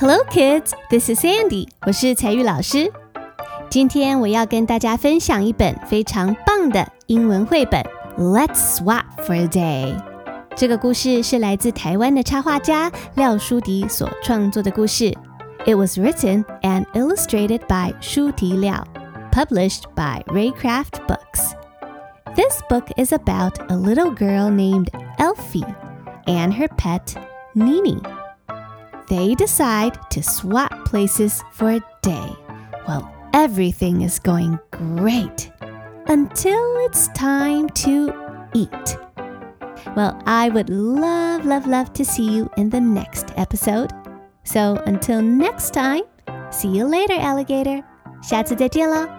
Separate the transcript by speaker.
Speaker 1: Hello, kids. This is Sandy. 我是采聿老师。今天我要跟大家分享一本非常棒的英文绘本《Let's Swap for a Day》。这个故事是来自台湾的插画家廖书荻所创作的故事。It was written and illustrated by 书荻廖，published by Reycraft Books. This book is about a little girl named Elfie and her pet Nini they decide to swap places for a day. Well, everything is going great until it's time to eat. Well, I would love, love, love to see you in the next episode. So until next time, see you later, alligator. 下次再见了。